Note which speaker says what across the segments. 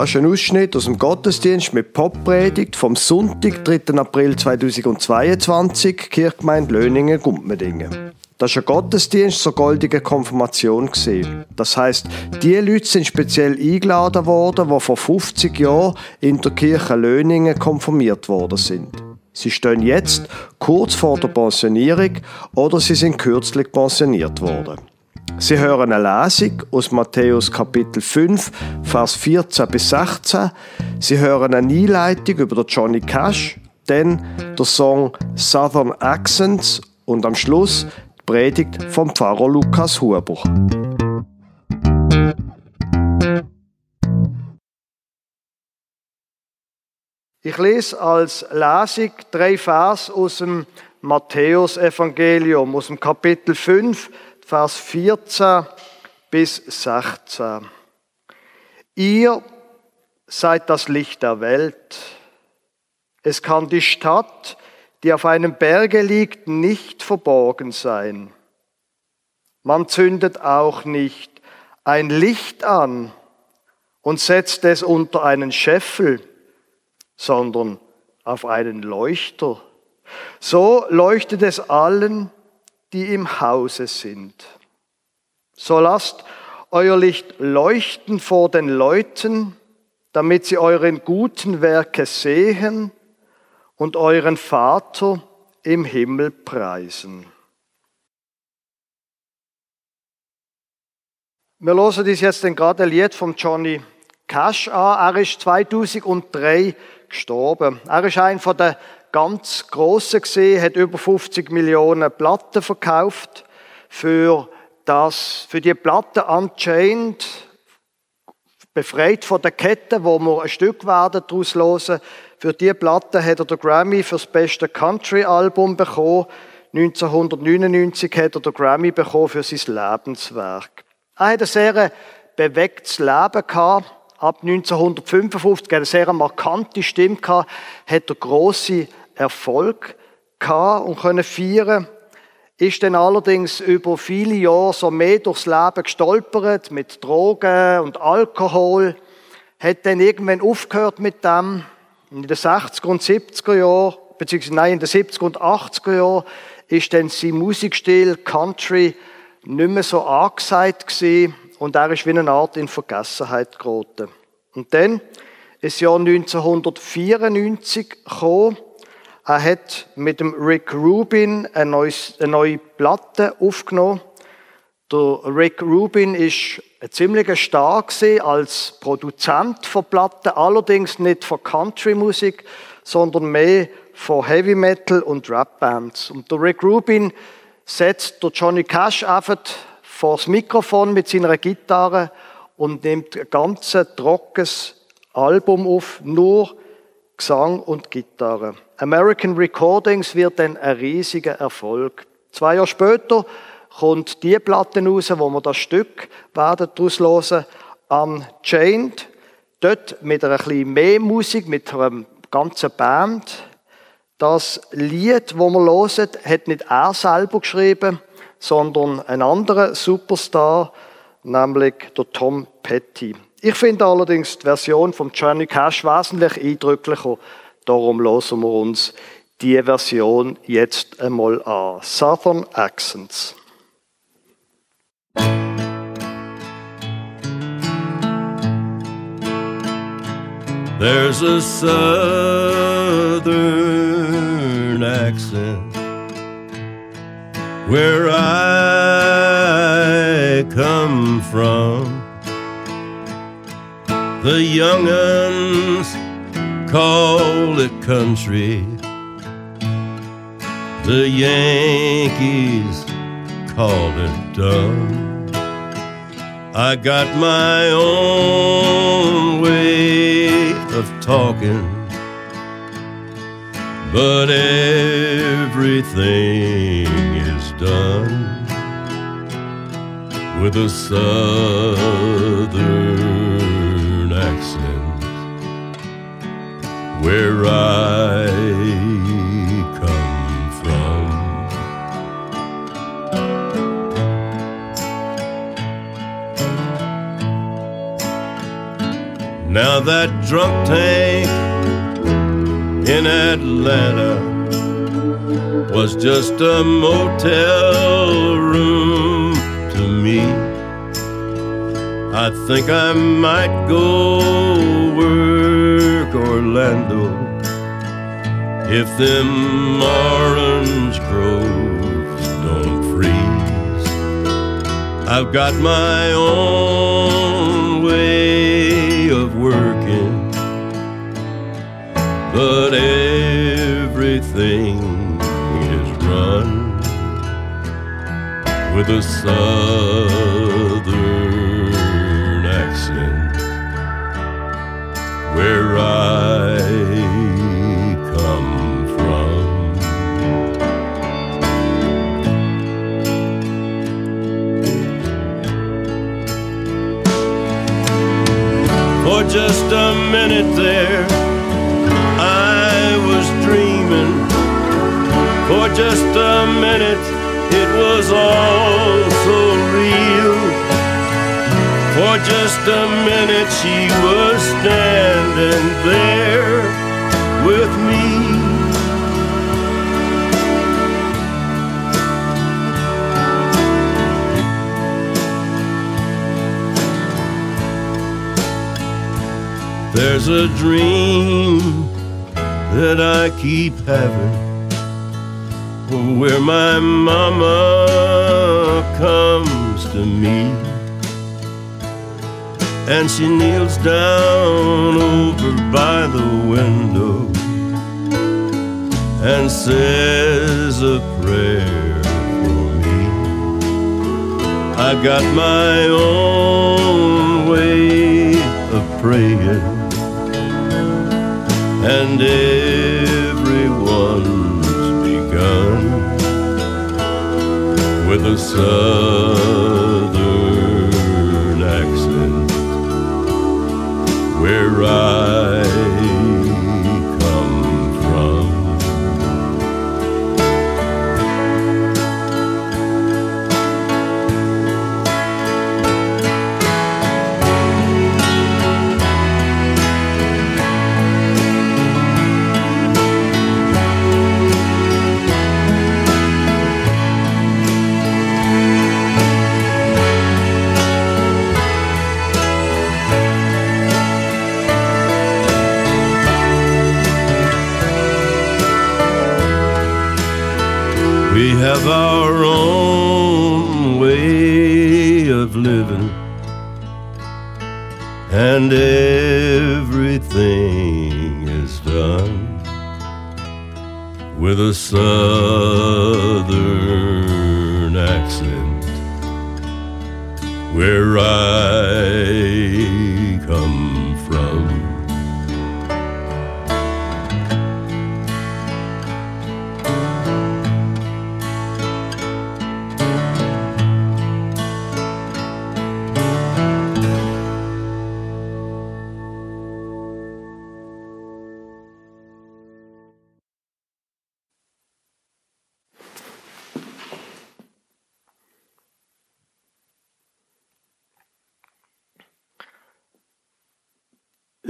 Speaker 1: Das ist ein Ausschnitt aus dem Gottesdienst mit Poppredigt vom Sonntag, 3. April 2022, Kirchgemeinde Löningen, Gumpmedingen. Das war ein Gottesdienst zur goldigen Konfirmation. Das heißt, die Leute sind speziell eingeladen worden, die vor 50 Jahren in der Kirche Löningen konfirmiert worden sind. Sie stehen jetzt kurz vor der Pensionierung oder sie sind kürzlich pensioniert worden. Sie hören eine Lesung aus Matthäus Kapitel 5, Vers 14 bis 16. Sie hören eine Einleitung über Johnny Cash, dann der Song Southern Accents und am Schluss die Predigt vom Pfarrer Lukas Huber. Ich lese als Lesung drei Vers aus dem Matthäus-Evangelium, aus dem Kapitel 5, Vers 14 bis 16. Ihr seid das Licht der Welt. Es kann die Stadt, die auf einem Berge liegt, nicht verborgen sein. Man zündet auch nicht ein Licht an und setzt es unter einen Scheffel, sondern auf einen Leuchter. So leuchtet es allen, die im Hause sind. So lasst euer Licht leuchten vor den Leuten, damit sie euren guten Werke sehen und euren Vater im Himmel preisen. Wir hören uns jetzt gerade ein Lied von Johnny Cash an. Er ist 2003 gestorben. Er ist einer der ganz große gesehen, hat über 50 Millionen Platten verkauft. Für das, für die Platte Unchained, befreit von der Kette, wo wir ein Stück werden daraus hören. Für die Platte hat er den Grammy für das beste Country-Album bekommen. 1999 hat er den Grammy bekommen für sein Lebenswerk. Er hat ein sehr bewegtes Leben gehabt. Ab 1955 eine sehr markante Stimme gehabt, hat er große Erfolg gehabt und können feiern. Ist dann allerdings über viele Jahre so mehr durchs Leben gestolpert mit Drogen und Alkohol. Hat dann irgendwann aufgehört mit dem. In den 60er und 70er Jahren, beziehungsweise nein, in den 70er und 80er Jahren, ist dann sein Musikstil Country nicht mehr so angesagt gewesen und er ist wie eine Art in Vergessenheit geraten. Und dann ist Jahr 1994 gekommen er hat mit dem Rick Rubin eine neue, eine neue Platte aufgenommen. Der Rick Rubin ist ein ziemlicher Star als Produzent von Platten, allerdings nicht von Country-Musik, sondern mehr von Heavy Metal und Rap Bands. Und der Rick Rubin setzt der Johnny Cash einfach vor das Mikrofon mit seiner Gitarre und nimmt ein ganz trockenes Album auf, nur Gesang und Gitarre. American Recordings wird dann ein riesiger Erfolg. Zwei Jahre später kommt die Platte raus, wo wir das Stück daraus hören, Unchained. Dort mit einer bisschen mehr Musik, mit einer ganzen Band. Das Lied, wo wir hören, hat nicht er selber geschrieben, sondern ein anderer Superstar, nämlich der Tom Petty. Ich finde allerdings die Version von Johnny Cash wesentlich eindrücklicher. Darum hören wir uns die Version jetzt einmal an. Southern Accents.
Speaker 2: There's a southern accent where I come from. The young'uns call it country. The Yankees call it dumb. I got my own way of talking, but everything is done with a southern accent where I come from. Now that drunk tank in Atlanta was just a motel room to me. I think I might go work Orlando if them orange groves don't freeze. I've got my own way of working, but everything with a southern accent where I come from. For just a minute there, I was dreaming. For just a minute, it was all so real. For just a minute, she was standing there with me. There's a dream that I keep having where my mama comes to me and she kneels down over by the window and says a prayer for me. I got my own way of praying and everyone's with a We have our own way of living, and everything is done with a southern accent. Where I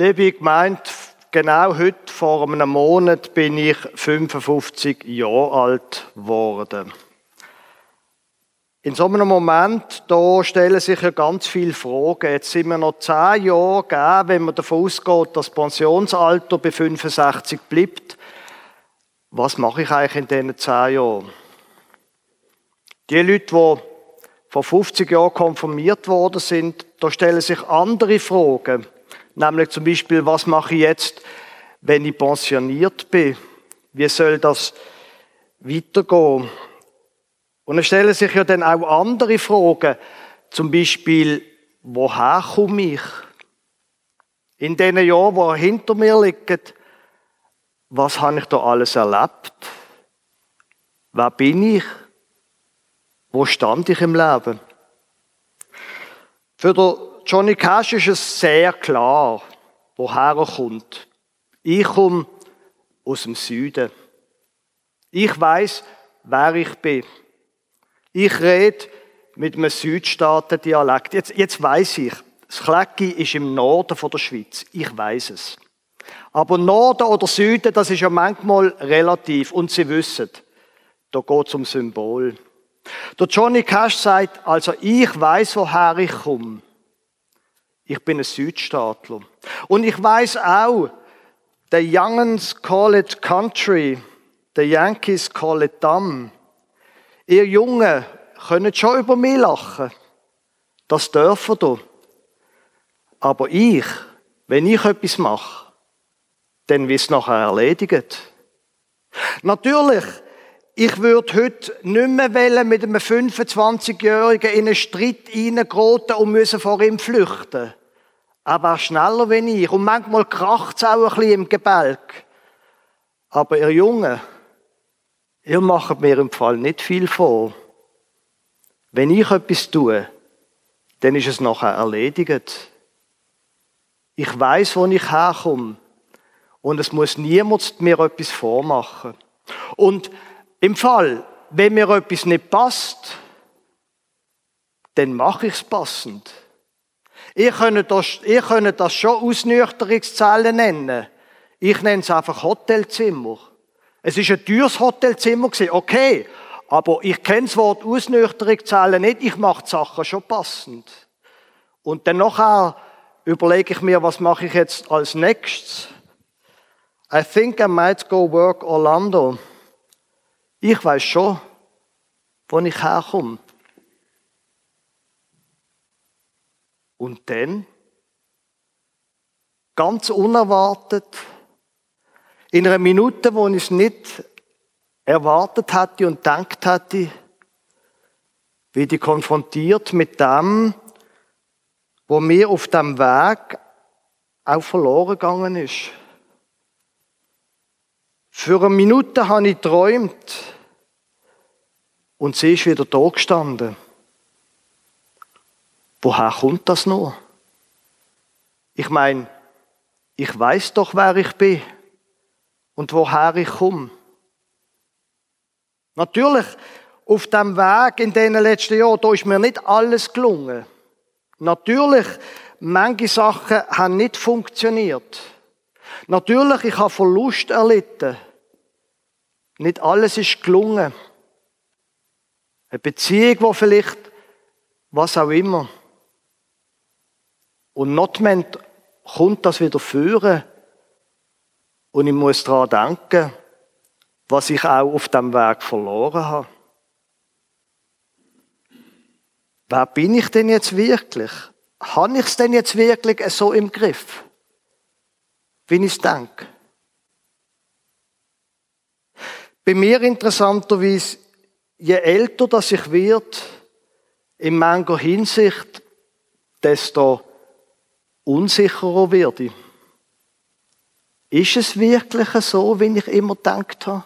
Speaker 1: Liebe Gemeinde, genau heute vor einem Monat bin ich 55 Jahre alt geworden. In so einem Moment, da stellen sich ja ganz viele Fragen. Jetzt sind wir noch zehn Jahre gegeben, wenn man davon ausgeht, dass das Pensionsalter bei 65 bleibt. Was mache ich eigentlich in diesen zehn Jahren? Die Leute, die vor 50 Jahren konfirmiert worden sind, da stellen sich andere Fragen. Nämlich zum Beispiel, was mache ich jetzt, wenn ich pensioniert bin? Wie soll das weitergehen? Und dann stellen sich ja dann auch andere Fragen. Zum Beispiel, woher komme ich? In den Jahren, die hinter mir liegen, was habe ich da alles erlebt? Wer bin ich? Wo stand ich im Leben? Für den Johnny Cash ist es sehr klar, woher er kommt. Ich komme aus dem Süden. Ich weiß, wer ich bin. Ich rede mit einem Südstaaten-Dialekt. Jetzt, jetzt weiß ich, Das Klecki ist im Norden von der Schweiz. Ich weiß es. Aber Norden oder Süden, das ist ja manchmal relativ. Und Sie wissen, da geht es um Symbol. Der Johnny Cash sagt, also ich weiß, woher ich komme. Ich bin ein Südstaatler. Und ich weiß auch, the Youngens call it country, the Yankees call it dumb. Ihr Jungen könnt schon über mich lachen. Das dürfen ihr. Aber ich, wenn ich etwas mache, dann wird es nachher erledigt. Natürlich, ich würde heute nicht mehr wollen, mit einem 25-Jährigen in einen Streit reingeraten und müssen vor ihm flüchten. Er war schneller wie ich. Und manchmal kracht es auch ein bisschen im Gebälk. Aber ihr Jungen, ihr macht mir im Fall nicht viel vor. Wenn ich etwas tue, dann ist es nachher erledigt. Ich weiß, wo ich herkomme. Und es muss niemand mir etwas vormachen. Und im Fall, wenn mir etwas nicht passt, dann mache ich es passend. Ihr könnt, das, ihr könnt das schon Ausnüchterungszellen nennen. Ich nenne es einfach Hotelzimmer. Es ist ein teures Hotelzimmer okay. Aber ich kenne das Wort Ausnüchterungszellen nicht. Ich mache die Sachen schon passend. Und dann nachher überlege ich mir, was mache ich jetzt als nächstes? I think I might go work Orlando. Ich weiß schon, wo ich herkomme. Und dann, ganz unerwartet, in einer Minute, wo ich es nicht erwartet hatte und gedacht hatte, wie ich konfrontiert mit dem, wo mir auf dem Weg auch verloren gegangen ist. Für eine Minute habe ich geträumt und sie ist wieder da gestanden. Woher kommt das noch? Ich meine, ich weiß doch, wer ich bin und woher ich komme. Natürlich, auf dem Weg in den letzten Jahren, da ist mir nicht alles gelungen. Natürlich, manche Sachen haben nicht funktioniert. Natürlich, ich habe Verlust erlitten. Nicht alles ist gelungen. Eine Beziehung, wo vielleicht, was auch immer. Und notwendig kommt das wieder führen. Und ich muss daran denken, was ich auch auf dem Weg verloren habe. Wer bin ich denn jetzt wirklich? Habe ich es denn jetzt wirklich so im Griff? Wie ich es denke? Bei mir interessanterweise, je älter das ich wird, in mancher Hinsicht, desto unsicherer werde. Ist es wirklich so, wie ich immer gedacht habe?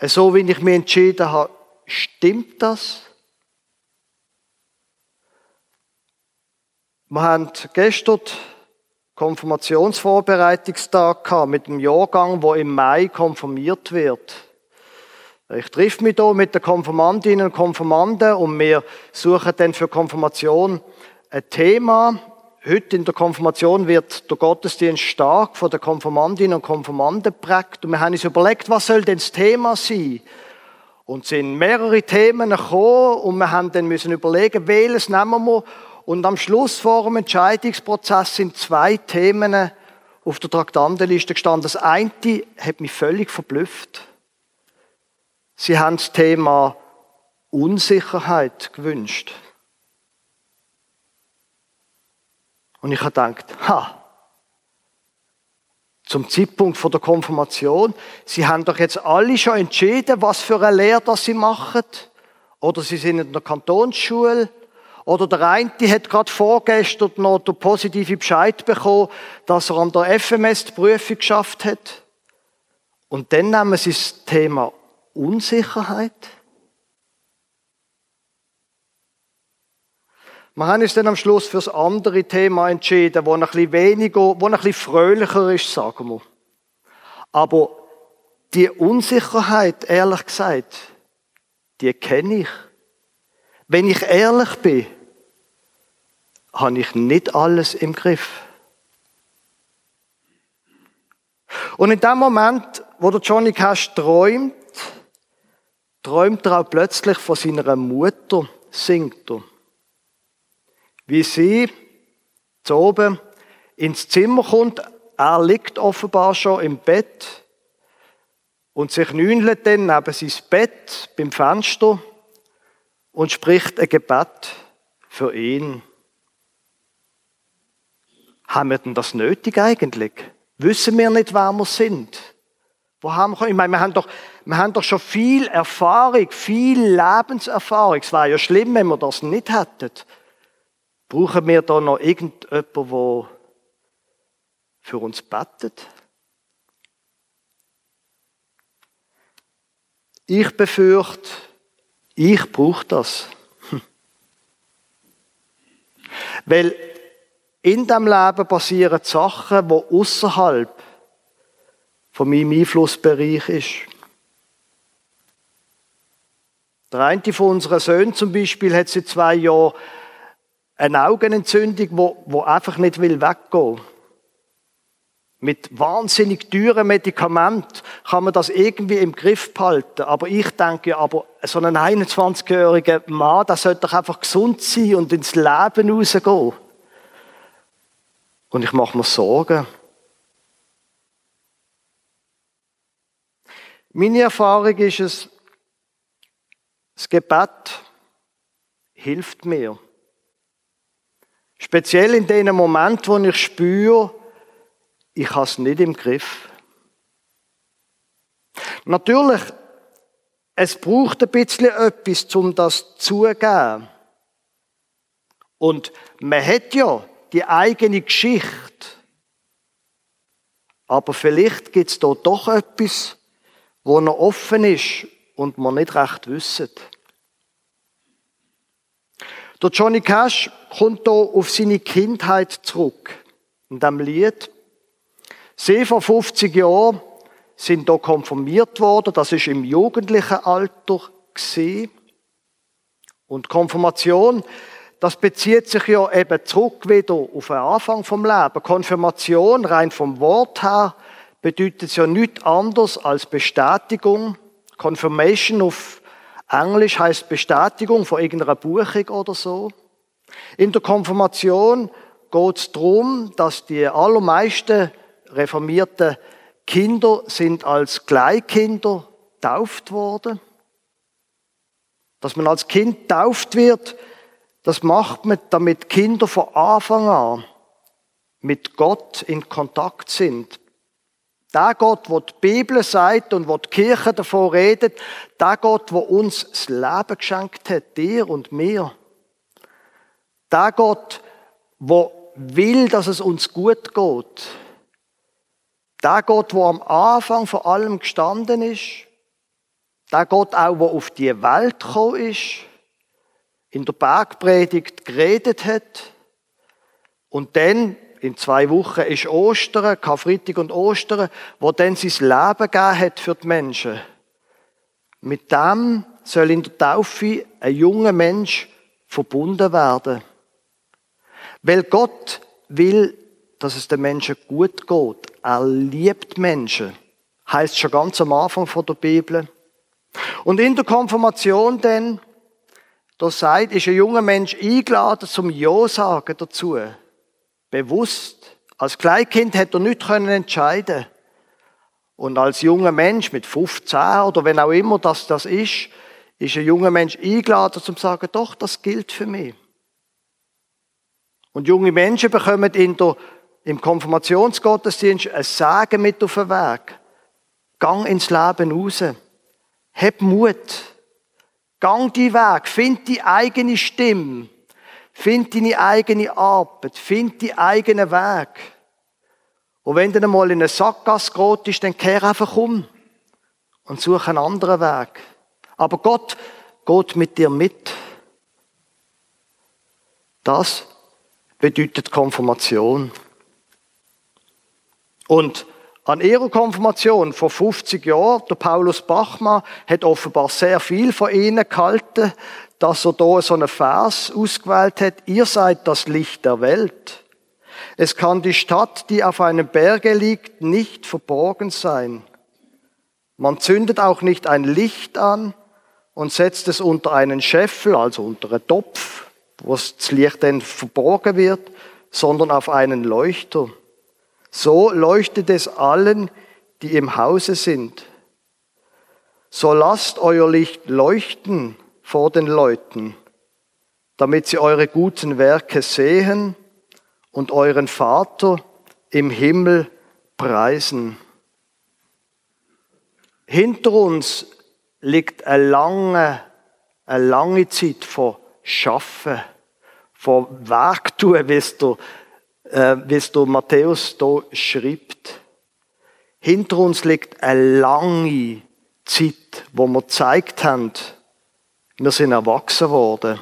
Speaker 1: So, wie ich mich entschieden habe, stimmt das? Wir haben gestern Konfirmationsvorbereitungstag gehabt mit dem Jahrgang, wo im Mai konfirmiert wird. Ich treffe mich hier mit den Konfirmandinnen und Konfirmanden und wir suchen dann für Konfirmation ein Thema. Heute in der Konfirmation wird der Gottesdienst stark von den Konfirmandinnen und Konfirmanden geprägt. Und wir haben uns überlegt, was soll denn das Thema sein? Und sind mehrere Themen gekommen und wir haben dann müssen überlegen, welches nehmen wir und am Schluss vor dem Entscheidungsprozess sind zwei Themen auf der Traktandenliste gestanden. Das eine hat mich völlig verblüfft. Sie haben das Thema Unsicherheit gewünscht. Und ich habe gedacht, ha, zum Zeitpunkt der Konfirmation, Sie haben doch jetzt alle schon entschieden, was für eine Lehre das Sie machen. Oder Sie sind in der Kantonsschule oder der eine hat gerade vorgestern noch den positiven Bescheid bekommen, dass er an der FMS die Prüfung geschafft hat. Und dann nehmen sie das Thema Unsicherheit. Wir haben uns dann am Schluss für das andere Thema entschieden, wo ein bisschen weniger, wo ein bisschen fröhlicher ist, sagen wir. Aber die Unsicherheit, ehrlich gesagt, die kenne ich. Wenn ich ehrlich bin, habe ich nicht alles im Griff. Und in dem Moment, wo der Johnny Cash träumt, träumt er auch plötzlich von seiner Mutter, singt er. Wie sie zu oben ins Zimmer kommt, er liegt offenbar schon im Bett und sich nünlet dann neben sein Bett beim Fenster und spricht ein Gebet für ihn. Haben wir denn das nötig eigentlich? Wissen wir nicht, wer wir sind? Wo haben wir, ich meine, wir haben doch, wir haben doch schon viel Erfahrung, viel Lebenserfahrung. Es wäre ja schlimm, wenn wir das nicht hätten. Brauchen wir da noch irgendjemanden, der für uns betet? Ich befürchte, ich brauche das. Weil in dem Leben passieren Sachen, die außerhalb von meinem Einflussbereich ist. Der eine von unseren Söhnen zum Beispiel hat seit zwei Jahren eine Augenentzündung, wo, wo einfach nicht will weggehen. Mit wahnsinnig teuren Medikamenten kann man das irgendwie im Griff behalten. Aber ich denke, aber so ein 21-jähriger Mann, der sollte doch einfach gesund sein und ins Leben rausgehen. Und ich mache mir Sorgen. Meine Erfahrung ist es, das Gebet hilft mir. Speziell in den Momenten, wo ich spüre, ich habe es nicht im Griff. Natürlich, es braucht ein bisschen etwas, um das zugeben. Und man hat ja die eigene Geschichte. Aber vielleicht gibt es da doch etwas, wo noch offen ist und man nicht recht wissen. Der Johnny Cash kommt hier auf seine Kindheit zurück. In diesem Lied Sie vor 50 Jahren sind da konfirmiert worden. Das ist im jugendlichen Alter. Und Konfirmation, das bezieht sich ja eben zurück wieder auf den Anfang vom Leben. Konfirmation, rein vom Wort her, bedeutet ja nichts anderes als Bestätigung. Confirmation auf Englisch heißt Bestätigung von irgendeiner Buchung oder so. In der Konfirmation geht es darum, dass die allermeisten reformierte Kinder sind als Kleinkinder tauft worden. Dass man als Kind tauft wird, das macht man, damit Kinder von Anfang an mit Gott in Kontakt sind. Der Gott, wo die Bibel sagt und wo die Kirche davon redet, der Gott, wo uns das Leben geschenkt hat, dir und mir. Der Gott, wo will, dass es uns gut geht. Der Gott, wo am Anfang von allem gestanden ist, der Gott auch, wo auf die Welt gekommen ist, in der Bergpredigt geredet hat und dann in zwei Wochen ist Ostern, Karfreitag und Ostern, wo dann sein Leben gegeben hat für die Menschen. Mit dem soll in der Taufe ein junger Mensch verbunden werden. Weil Gott will, dass es den Menschen gut geht. Er liebt Menschen. Heißt schon ganz am Anfang von der Bibel. Und in der Konfirmation dann, da sagt, ist ein junger Mensch eingeladen zum Ja sagen dazu. Bewusst. Als Kleinkind hätte er nicht können entscheiden. Und als junger Mensch mit 15 oder wenn auch immer das das ist, ist ein junger Mensch eingeladen zum sagen, doch, das gilt für mich. Und junge Menschen bekommen in der im Konfirmationsgottesdienst ein Sagen mit auf den Weg. Gang ins Leben raus. Hab Mut. Gang die Weg. Find die eigene Stimme. Find deine eigene Arbeit. Find die eigenen Weg. Und wenn du dann mal in eine Sackgasse ist, dann kehr einfach um und such einen anderen Weg. Aber Gott geht mit dir mit. Das bedeutet Konfirmation. Und An ihrer Konfirmation vor 50 Jahren, der Paulus Bachmann hat offenbar sehr viel von ihnen gehalten, dass er da so einen Vers ausgewählt hat. Ihr seid das Licht der Welt. Es kann die Stadt, die auf einem Berge liegt, nicht verborgen sein. Man zündet auch nicht ein Licht an und setzt es unter einen Scheffel, also unter einen Topf, wo das Licht dann verborgen wird, sondern auf einen Leuchter. So leuchtet es allen, die im Hause sind. So lasst euer Licht leuchten vor den Leuten, damit sie eure guten Werke sehen und euren Vater im Himmel preisen. Hinter uns liegt eine lange, eine lange Zeit von Schaffen, von Werk tun, wie es der, äh, wie es der Matthäus hier schreibt. Hinter uns liegt eine lange Zeit, wo wir gezeigt haben, wir sind erwachsen worden.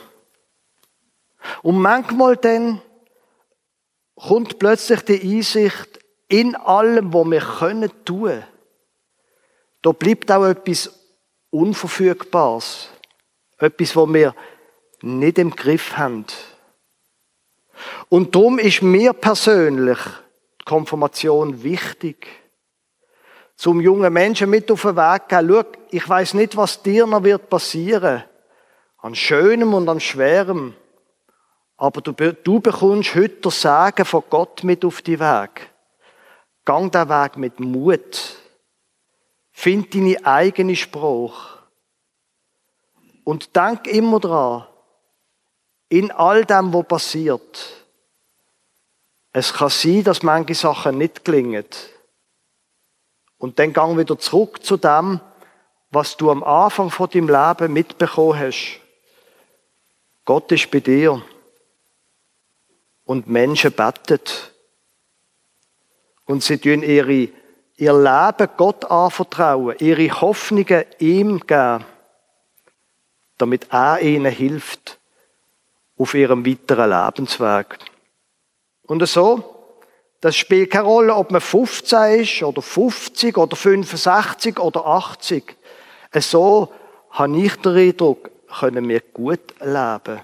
Speaker 1: Und manchmal dann kommt plötzlich die Einsicht, in allem, was wir können tun, da bleibt auch etwas Unverfügbares. Etwas, was wir nicht im Griff haben. Und darum ist mir persönlich die Konfirmation wichtig. Zum jungen Menschen mit auf den Weg gehen. Schau, ich weiß nicht, was dir noch wird passieren an Schönem und an Schwerem. Aber du, du bekommst heute das Sagen von Gott mit auf die Weg. Gang den Weg mit Mut. Find deine eigene Spruch. Und denk immer dran, in all dem, was passiert, es kann sein, dass manche Sachen nicht gelingen. Und dann gang wieder zurück zu dem, was du am Anfang von deinem Leben mitbekommen hast. Gott ist bei dir. Und Menschen beten. Und sie tun ihre, ihr Leben Gott anvertrauen, ihre Hoffnungen ihm geben, damit er ihnen hilft auf ihrem weiteren Lebensweg. Und so, das spielt keine Rolle, ob man 15 ist oder 50 oder 65 oder 80. So habe ich den Eindruck, können wir gut leben.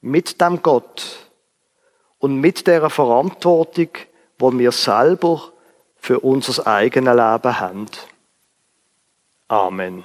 Speaker 1: Mit dem Gott und mit der Verantwortung, die wir selber für unser eigenes Leben haben. Amen.